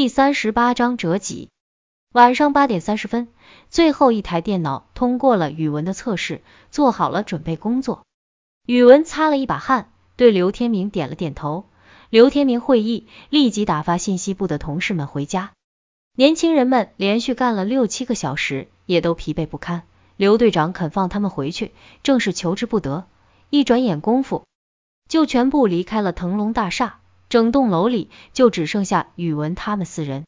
第三十八章折戟。晚上八点三十分，最后一台电脑通过了语文的测试，做好了准备工作。语文擦了一把汗，对刘天明点了点头。刘天明会议立即打发信息部的同事们回家。年轻人们连续干了六七个小时，也都疲惫不堪。刘队长肯放他们回去，正是求之不得。一转眼功夫，就全部离开了腾龙大厦。整栋楼里就只剩下宇文他们四人，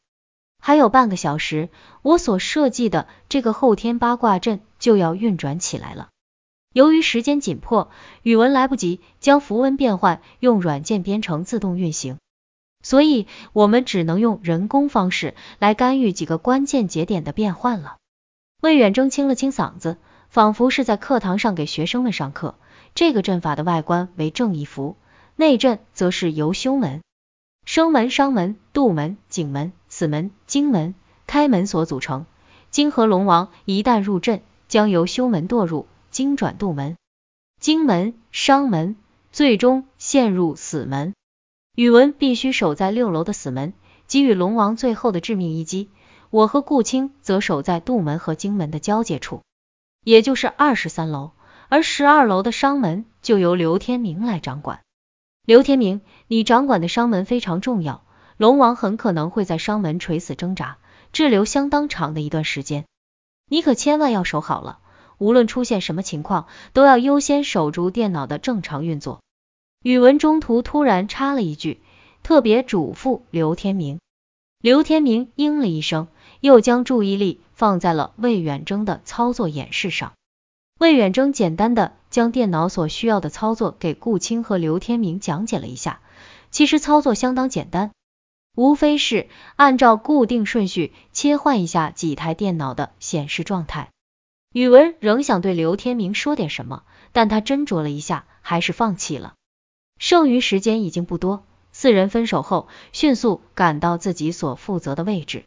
还有半个小时，我所设计的这个后天八卦阵就要运转起来了。由于时间紧迫，宇文来不及将符文变换用软件编程自动运行，所以我们只能用人工方式来干预几个关键节点的变换了。魏远征清了清嗓子，仿佛是在课堂上给学生们上课。这个阵法的外观为正一符。内阵则是由修门、生门、商门、杜门、景门、死门、荆门、开门所组成。金和龙王一旦入阵，将由修门堕入金转杜门、荆门、商门，最终陷入死门。宇文必须守在六楼的死门，给予龙王最后的致命一击。我和顾青则守在杜门和荆门的交界处，也就是二十三楼，而十二楼的商门就由刘天明来掌管。刘天明，你掌管的商门非常重要，龙王很可能会在商门垂死挣扎，滞留相当长的一段时间，你可千万要守好了，无论出现什么情况，都要优先守住电脑的正常运作。宇文中途突然插了一句，特别嘱咐刘天明。刘天明应了一声，又将注意力放在了魏远征的操作演示上。魏远征简单的将电脑所需要的操作给顾青和刘天明讲解了一下，其实操作相当简单，无非是按照固定顺序切换一下几台电脑的显示状态。宇文仍想对刘天明说点什么，但他斟酌了一下，还是放弃了。剩余时间已经不多，四人分手后，迅速赶到自己所负责的位置。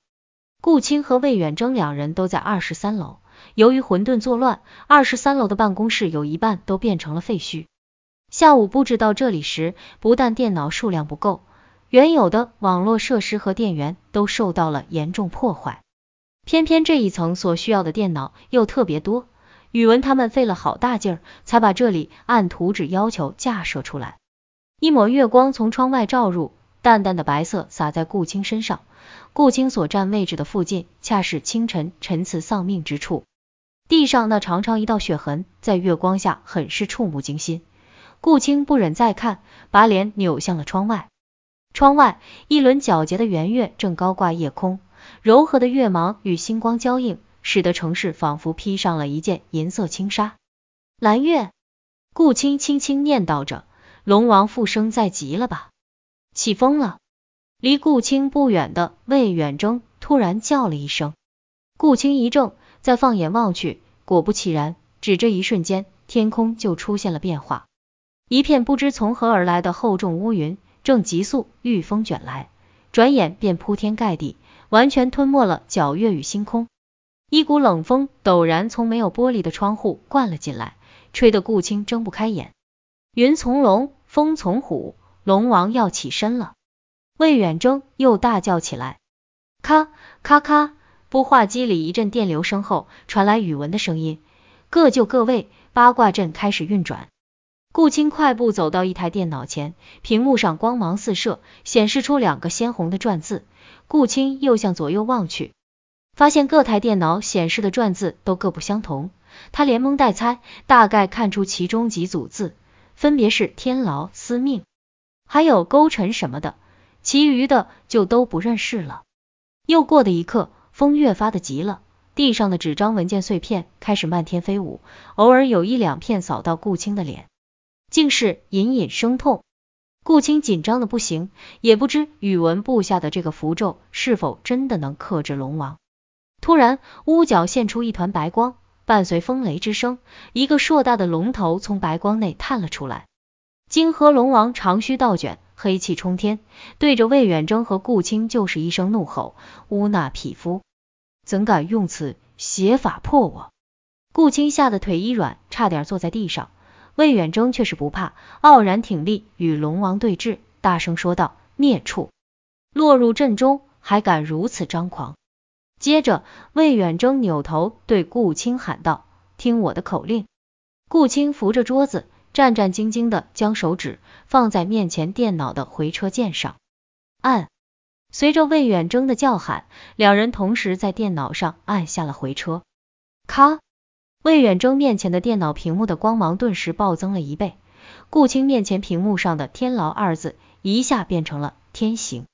顾青和魏远征两人都在二十三楼。由于混沌作乱，二十三楼的办公室有一半都变成了废墟。下午布置到这里时，不但电脑数量不够，原有的网络设施和电源都受到了严重破坏。偏偏这一层所需要的电脑又特别多，宇文他们费了好大劲儿，才把这里按图纸要求架设出来。一抹月光从窗外照入，淡淡的白色洒在顾青身上。顾青所站位置的附近，恰是清晨陈词丧命之处。地上那长长一道血痕，在月光下很是触目惊心。顾青不忍再看，把脸扭向了窗外。窗外一轮皎洁的圆月正高挂夜空，柔和的月芒与星光交映，使得城市仿佛披上了一件银色轻纱。蓝月，顾青轻轻念叨着：“龙王复生在即了吧？”起风了。离顾青不远的魏远征突然叫了一声，顾青一怔。再放眼望去，果不其然，只这一瞬间，天空就出现了变化。一片不知从何而来的厚重乌云正急速御风卷来，转眼便铺天盖地，完全吞没了皎月与星空。一股冷风陡然从没有玻璃的窗户灌了进来，吹得顾青睁不开眼。云从龙，风从虎，龙王要起身了。魏远征又大叫起来，咔咔咔。孵化机里一阵电流声后，传来宇文的声音：“各就各位，八卦阵开始运转。”顾青快步走到一台电脑前，屏幕上光芒四射，显示出两个鲜红的篆字。顾青又向左右望去，发现各台电脑显示的篆字都各不相同，他连蒙带猜，大概看出其中几组字分别是天牢、司命，还有勾陈什么的，其余的就都不认识了。又过的一刻。风越发的急了，地上的纸张文件碎片开始漫天飞舞，偶尔有一两片扫到顾青的脸，竟是隐隐生痛。顾青紧张的不行，也不知宇文布下的这个符咒是否真的能克制龙王。突然，屋角现出一团白光，伴随风雷之声，一个硕大的龙头从白光内探了出来。金河龙王长须倒卷。黑气冲天，对着魏远征和顾青就是一声怒吼：“乌那匹夫，怎敢用此邪法破我？”顾青吓得腿一软，差点坐在地上。魏远征却是不怕，傲然挺立，与龙王对峙，大声说道：“孽畜，落入阵中，还敢如此张狂？接着，魏远征扭头对顾青喊道：“听我的口令。”顾青扶着桌子，战战兢兢的将手指放在面前电脑的回车键上，按。随着魏远征的叫喊，两人同时在电脑上按下了回车。咔！魏远征面前的电脑屏幕的光芒顿时暴增了一倍，顾青面前屏幕上的“天牢”二字一下变成了“天行”，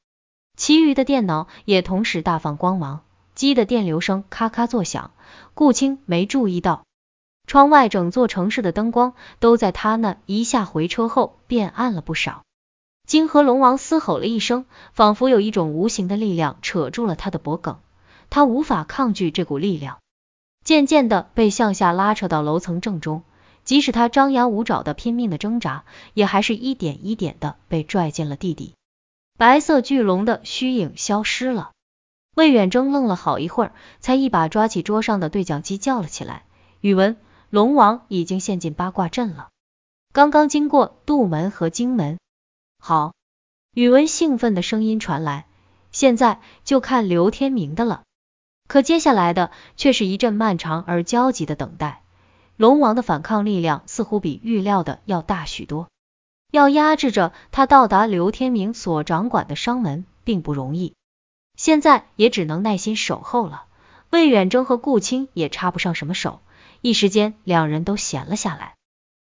其余的电脑也同时大放光芒，机的电流声咔咔作响。顾青没注意到，窗外整座城市的灯光都在他那一下回车后变暗了不少。金河龙王嘶吼了一声，仿佛有一种无形的力量扯住了他的脖颈，他无法抗拒这股力量，渐渐的被向下拉扯到楼层正中。即使他张牙舞爪的拼命的挣扎，也还是一点一点的被拽进了地底。白色巨龙的虚影消失了。魏远征愣了好一会儿，才一把抓起桌上的对讲机叫了起来：“宇文，龙王已经陷进八卦阵了，刚刚经过杜门和荆门。”好，宇文兴奋的声音传来，现在就看刘天明的了。可接下来的却是一阵漫长而焦急的等待。龙王的反抗力量似乎比预料的要大许多，要压制着他到达刘天明所掌管的商门并不容易。现在也只能耐心守候了。魏远征和顾青也插不上什么手，一时间两人都闲了下来。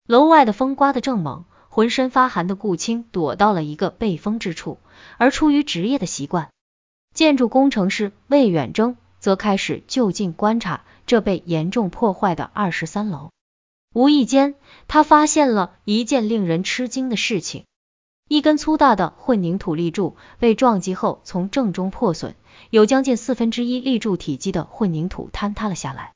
楼外的风刮得正猛。浑身发寒的顾青躲到了一个背风之处，而出于职业的习惯，建筑工程师魏远征则开始就近观察这被严重破坏的二十三楼。无意间，他发现了一件令人吃惊的事情：一根粗大的混凝土立柱被撞击后从正中破损，有将近四分之一立柱体积的混凝土坍塌了下来。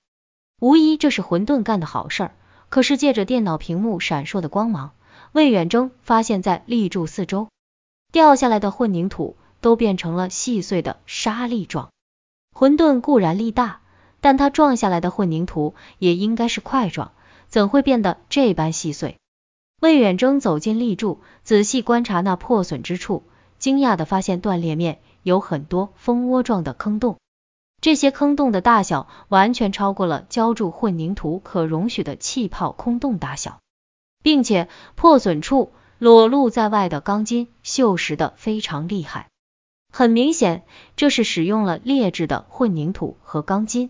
无疑这是混沌干的好事儿，可是借着电脑屏幕闪烁的光芒。魏远征发现，在立柱四周掉下来的混凝土都变成了细碎的沙粒状。混沌固然力大，但它撞下来的混凝土也应该是块状，怎会变得这般细碎？魏远征走进立柱，仔细观察那破损之处，惊讶的发现断裂面有很多蜂窝状的坑洞，这些坑洞的大小完全超过了浇筑混凝土可容许的气泡空洞大小。并且破损处裸露在外的钢筋锈蚀的非常厉害，很明显这是使用了劣质的混凝土和钢筋。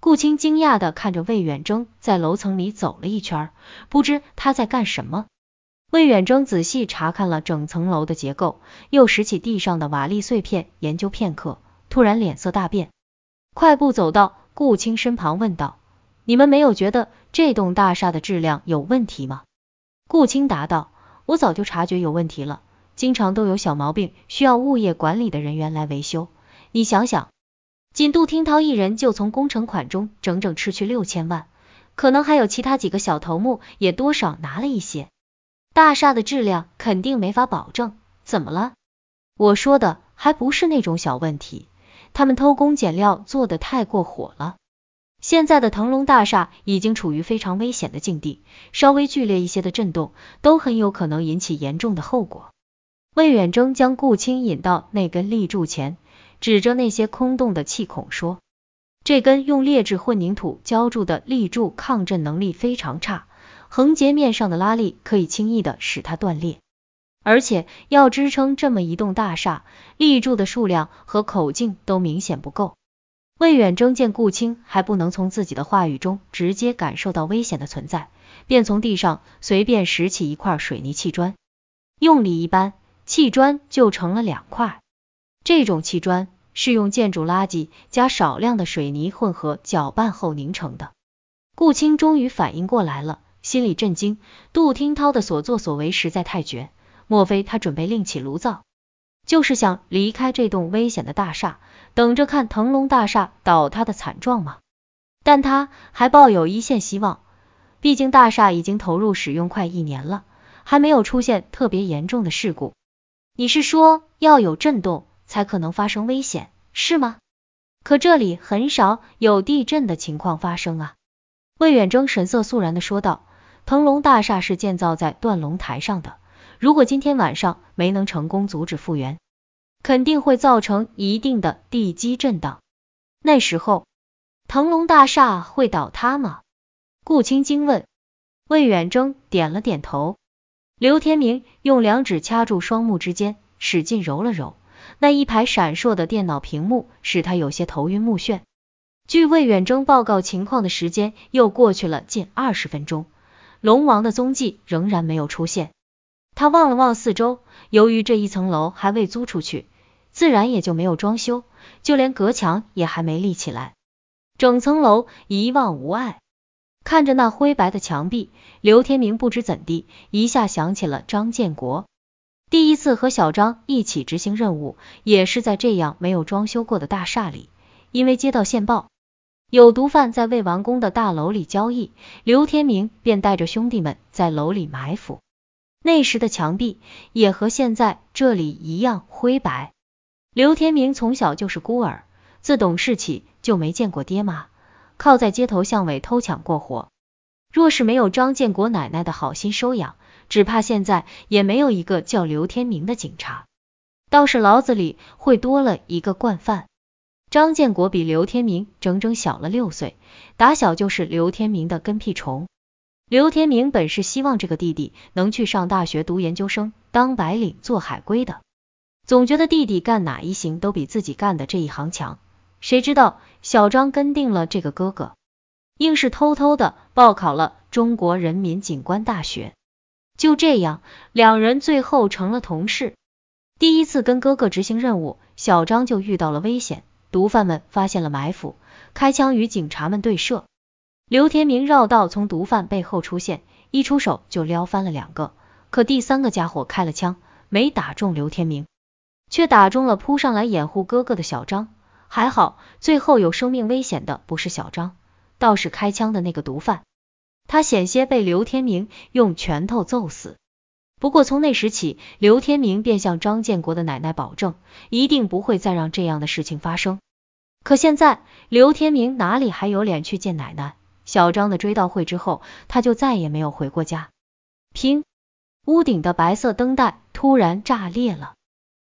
顾青惊讶的看着魏远征在楼层里走了一圈，不知他在干什么。魏远征仔细查看了整层楼的结构，又拾起地上的瓦砾碎片研究片刻，突然脸色大变，快步走到顾青身旁问道：“你们没有觉得这栋大厦的质量有问题吗？”顾青答道：“我早就察觉有问题了，经常都有小毛病，需要物业管理的人员来维修。你想想，仅杜听涛一人就从工程款中整整吃去六千万，可能还有其他几个小头目也多少拿了一些。大厦的质量肯定没法保证。怎么了？我说的还不是那种小问题，他们偷工减料做的太过火了。”现在的腾龙大厦已经处于非常危险的境地，稍微剧烈一些的震动都很有可能引起严重的后果。魏远征将顾青引到那根立柱前，指着那些空洞的气孔说：“这根用劣质混凝土浇筑的立柱抗震能力非常差，横截面上的拉力可以轻易的使它断裂，而且要支撑这么一栋大厦，立柱的数量和口径都明显不够。”魏远征见顾青还不能从自己的话语中直接感受到危险的存在，便从地上随便拾起一块水泥砌砖，用力一搬，砌砖就成了两块。这种砌砖是用建筑垃圾加少量的水泥混合搅拌后凝成的。顾青终于反应过来了，心里震惊，杜听涛的所作所为实在太绝，莫非他准备另起炉灶？就是想离开这栋危险的大厦，等着看腾龙大厦倒塌的惨状吗？但他还抱有一线希望，毕竟大厦已经投入使用快一年了，还没有出现特别严重的事故。你是说要有震动才可能发生危险，是吗？可这里很少有地震的情况发生啊。魏远征神色肃然的说道，腾龙大厦是建造在断龙台上的。如果今天晚上没能成功阻止复原，肯定会造成一定的地基震荡。那时候，腾龙大厦会倒塌吗？顾青惊问。魏远征点了点头。刘天明用两指掐住双目之间，使劲揉了揉那一排闪烁的电脑屏幕，使他有些头晕目眩。据魏远征报告情况的时间又过去了近二十分钟，龙王的踪迹仍然没有出现。他望了望四周，由于这一层楼还未租出去，自然也就没有装修，就连隔墙也还没立起来，整层楼一望无碍。看着那灰白的墙壁，刘天明不知怎地一下想起了张建国。第一次和小张一起执行任务，也是在这样没有装修过的大厦里。因为接到线报，有毒贩在未完工的大楼里交易，刘天明便带着兄弟们在楼里埋伏。那时的墙壁也和现在这里一样灰白。刘天明从小就是孤儿，自懂事起就没见过爹妈。靠在街头巷尾偷抢过活，若是没有张建国奶奶的好心收养，只怕现在也没有一个叫刘天明的警察，倒是牢子里会多了一个惯犯。张建国比刘天明整整小了六岁，打小就是刘天明的跟屁虫。刘天明本是希望这个弟弟能去上大学读研究生，当白领做海归的，总觉得弟弟干哪一行都比自己干的这一行强。谁知道小张跟定了这个哥哥，硬是偷偷的报考了中国人民警官大学。就这样，两人最后成了同事。第一次跟哥哥执行任务，小张就遇到了危险，毒贩们发现了埋伏，开枪与警察们对射。刘天明绕道从毒贩背后出现，一出手就撩翻了两个，可第三个家伙开了枪，没打中刘天明，却打中了扑上来掩护哥哥的小张。还好，最后有生命危险的不是小张，倒是开枪的那个毒贩，他险些被刘天明用拳头揍死。不过从那时起，刘天明便向张建国的奶奶保证，一定不会再让这样的事情发生。可现在，刘天明哪里还有脸去见奶奶？小张的追悼会之后，他就再也没有回过家。砰！屋顶的白色灯带突然炸裂了，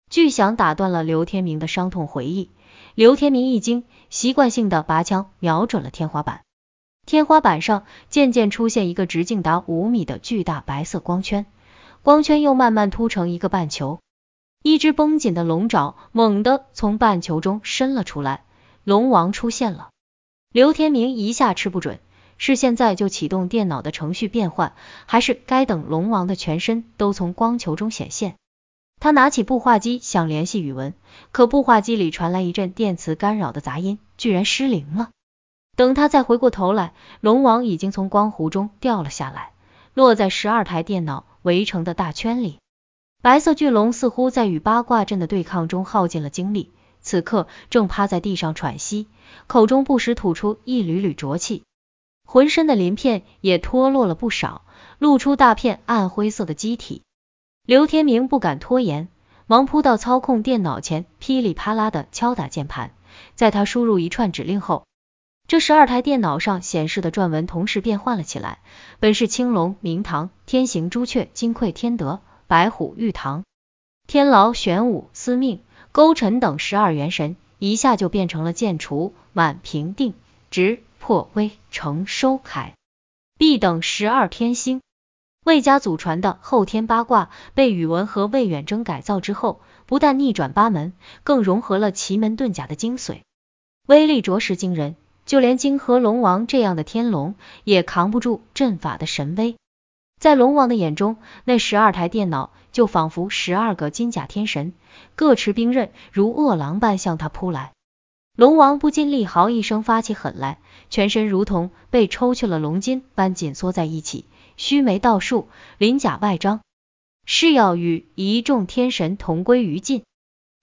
巨响打断了刘天明的伤痛回忆。刘天明一惊，习惯性的拔枪瞄准了天花板。天花板上渐渐出现一个直径达五米的巨大白色光圈，光圈又慢慢凸成一个半球。一只绷紧的龙爪猛地从半球中伸了出来，龙王出现了。刘天明一下吃不准，是现在就启动电脑的程序变换，还是该等龙王的全身都从光球中显现？他拿起步话机想联系宇文，可步话机里传来一阵电磁干扰的杂音，居然失灵了。等他再回过头来，龙王已经从光弧中掉了下来，落在十二台电脑围成的大圈里。白色巨龙似乎在与八卦阵的对抗中耗尽了精力，此刻正趴在地上喘息，口中不时吐出一缕缕浊气，浑身的鳞片也脱落了不少，露出大片暗灰色的机体。刘天明不敢拖延，忙扑到操控电脑前，噼里啪啦的敲打键盘。在他输入一串指令后，这十二台电脑上显示的篆文同时变换了起来。本是青龙、明堂、天行、朱雀、金匮、天德、白虎、玉堂、天牢、玄武、司命、勾陈等十二元神，一下就变成了剑除、满、平定、直、破、威、成、收、凯、必等十二天星。魏家祖传的后天八卦被宇文和魏远征改造之后，不但逆转八门，更融合了奇门遁甲的精髓，威力着实惊人。就连金河龙王这样的天龙也扛不住阵法的神威。在龙王的眼中，那十二台电脑就仿佛十二个金甲天神，各持兵刃，如饿狼般向他扑来。龙王不禁厉嚎一声，发起狠来，全身如同被抽去了龙筋般紧缩在一起。须眉倒竖，鳞甲外张，誓要与一众天神同归于尽。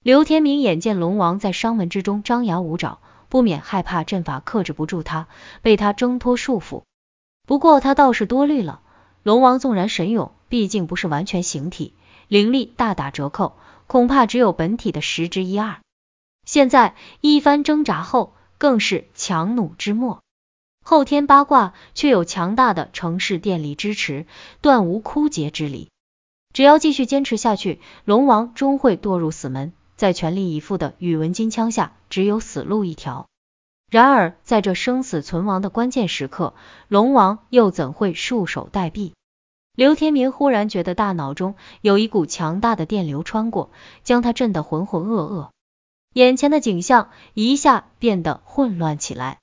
刘天明眼见龙王在商门之中张牙舞爪，不免害怕阵法克制不住他，被他挣脱束缚。不过他倒是多虑了，龙王纵然神勇，毕竟不是完全形体，灵力大打折扣，恐怕只有本体的十之一二。现在一番挣扎后，更是强弩之末。后天八卦却有强大的城市电力支持，断无枯竭之理。只要继续坚持下去，龙王终会堕入死门。在全力以赴的宇文金枪下，只有死路一条。然而，在这生死存亡的关键时刻，龙王又怎会束手待毙？刘天明忽然觉得大脑中有一股强大的电流穿过，将他震得浑浑噩噩，眼前的景象一下变得混乱起来，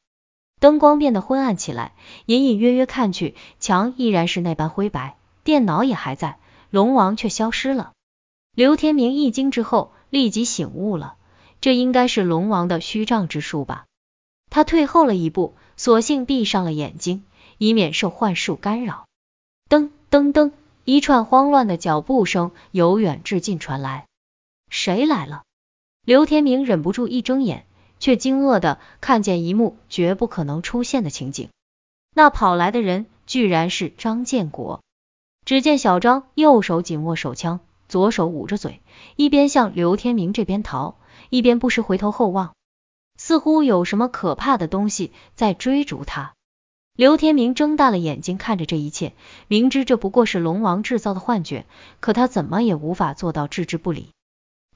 灯光变得昏暗起来，隐隐约约看去，墙依然是那般灰白，电脑也还在，龙王却消失了。刘天明一惊之后，立即醒悟了，这应该是龙王的虚障之术吧。他退后了一步，索性闭上了眼睛，以免受幻术干扰。噔噔噔，一串慌乱的脚步声由远至近传来。谁来了？刘天明忍不住一睁眼，却惊愕的看见一幕绝不可能出现的情景。那跑来的人居然是张建国。只见小张右手紧握手枪，左手捂着嘴，一边向刘天明这边逃，一边不时回头后望。似乎有什么可怕的东西在追逐他。刘天明睁大了眼睛看着这一切，明知这不过是龙王制造的幻觉，可他怎么也无法做到置之不理。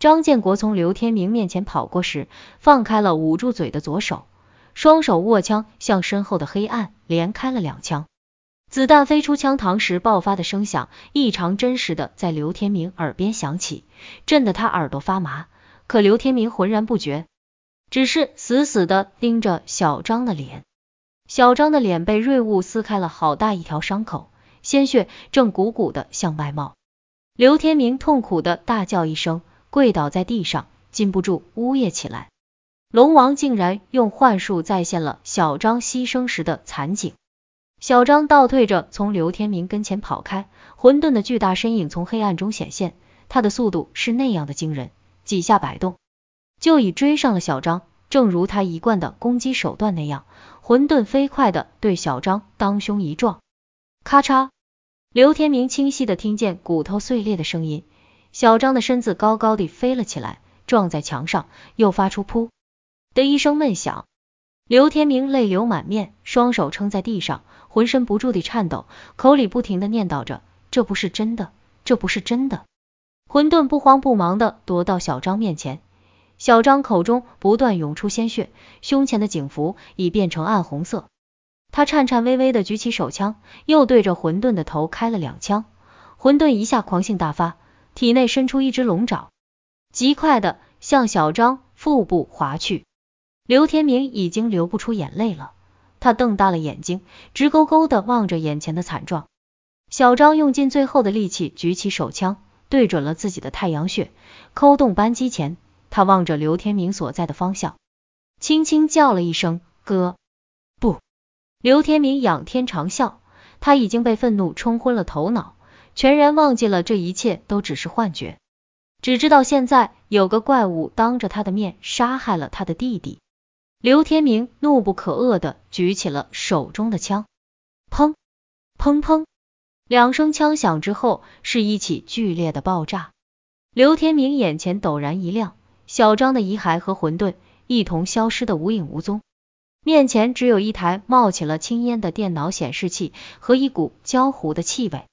张建国从刘天明面前跑过时，放开了捂住嘴的左手，双手握枪向身后的黑暗连开了两枪。子弹飞出枪膛时爆发的声响异常真实的在刘天明耳边响起，震得他耳朵发麻。可刘天明浑然不觉。只是死死的盯着小张的脸，小张的脸被锐物撕开了好大一条伤口，鲜血正鼓鼓的向外冒。刘天明痛苦的大叫一声，跪倒在地上，禁不住呜咽起来。龙王竟然用幻术再现了小张牺牲时的惨景。小张倒退着从刘天明跟前跑开，混沌的巨大身影从黑暗中显现，他的速度是那样的惊人，几下摆动。就已追上了小张，正如他一贯的攻击手段那样，混沌飞快的对小张当胸一撞，咔嚓！刘天明清晰的听见骨头碎裂的声音，小张的身子高高的飞了起来，撞在墙上，又发出噗的一声闷响。刘天明泪流满面，双手撑在地上，浑身不住地颤抖，口里不停的念叨着：“这不是真的，这不是真的。”混沌不慌不忙的踱到小张面前。小张口中不断涌出鲜血，胸前的警服已变成暗红色。他颤颤巍巍的举起手枪，又对着混沌的头开了两枪。混沌一下狂性大发，体内伸出一只龙爪，极快的向小张腹部划去。刘天明已经流不出眼泪了，他瞪大了眼睛，直勾勾的望着眼前的惨状。小张用尽最后的力气举起手枪，对准了自己的太阳穴，扣动扳机前。他望着刘天明所在的方向，轻轻叫了一声“哥”，不，刘天明仰天长啸，他已经被愤怒冲昏了头脑，全然忘记了这一切都只是幻觉，只知道现在有个怪物当着他的面杀害了他的弟弟。刘天明怒不可遏的举起了手中的枪，砰砰砰，两声枪响之后，是一起剧烈的爆炸。刘天明眼前陡然一亮。小张的遗骸和混沌一同消失的无影无踪，面前只有一台冒起了青烟的电脑显示器和一股焦糊的气味。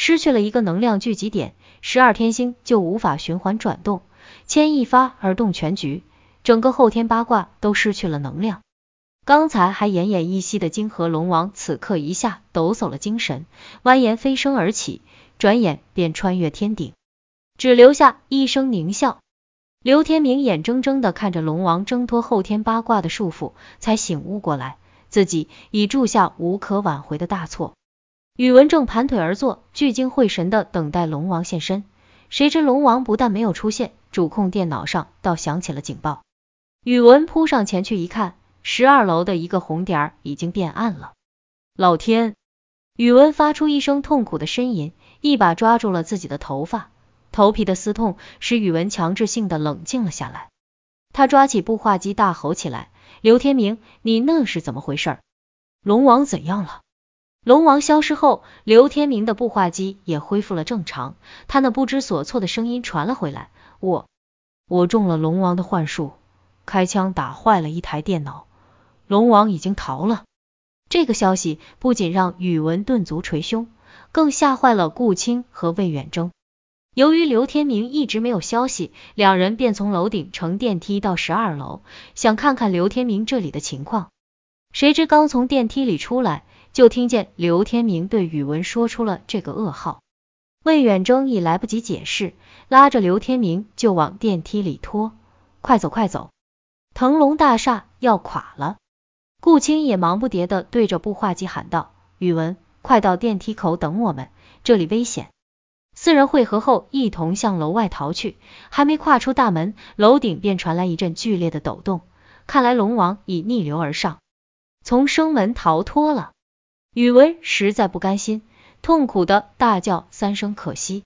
失去了一个能量聚集点，十二天星就无法循环转动，牵一发而动全局，整个后天八卦都失去了能量。刚才还奄奄一息的金河龙王，此刻一下抖擞了精神，蜿蜒飞升而起，转眼便穿越天顶，只留下一声狞笑。刘天明眼睁睁的看着龙王挣脱后天八卦的束缚，才醒悟过来，自己已铸下无可挽回的大错。宇文正盘腿而坐，聚精会神的等待龙王现身。谁知龙王不但没有出现，主控电脑上倒响起了警报。宇文扑上前去一看，十二楼的一个红点已经变暗了。老天！宇文发出一声痛苦的呻吟，一把抓住了自己的头发。头皮的撕痛使宇文强制性的冷静了下来，他抓起步话机大吼起来：“刘天明，你那是怎么回事？龙王怎样了？”龙王消失后，刘天明的步话机也恢复了正常，他那不知所措的声音传了回来：“我，我中了龙王的幻术，开枪打坏了一台电脑，龙王已经逃了。”这个消息不仅让宇文顿足捶胸，更吓坏了顾青和魏远征。由于刘天明一直没有消息，两人便从楼顶乘电梯到十二楼，想看看刘天明这里的情况。谁知刚从电梯里出来，就听见刘天明对宇文说出了这个噩耗。魏远征已来不及解释，拉着刘天明就往电梯里拖，快走快走，腾龙大厦要垮了。顾青也忙不迭的对着步话机喊道：“宇文，快到电梯口等我们，这里危险。”四人汇合后，一同向楼外逃去。还没跨出大门，楼顶便传来一阵剧烈的抖动。看来龙王已逆流而上，从生门逃脱了。宇文实在不甘心，痛苦的大叫三声可惜。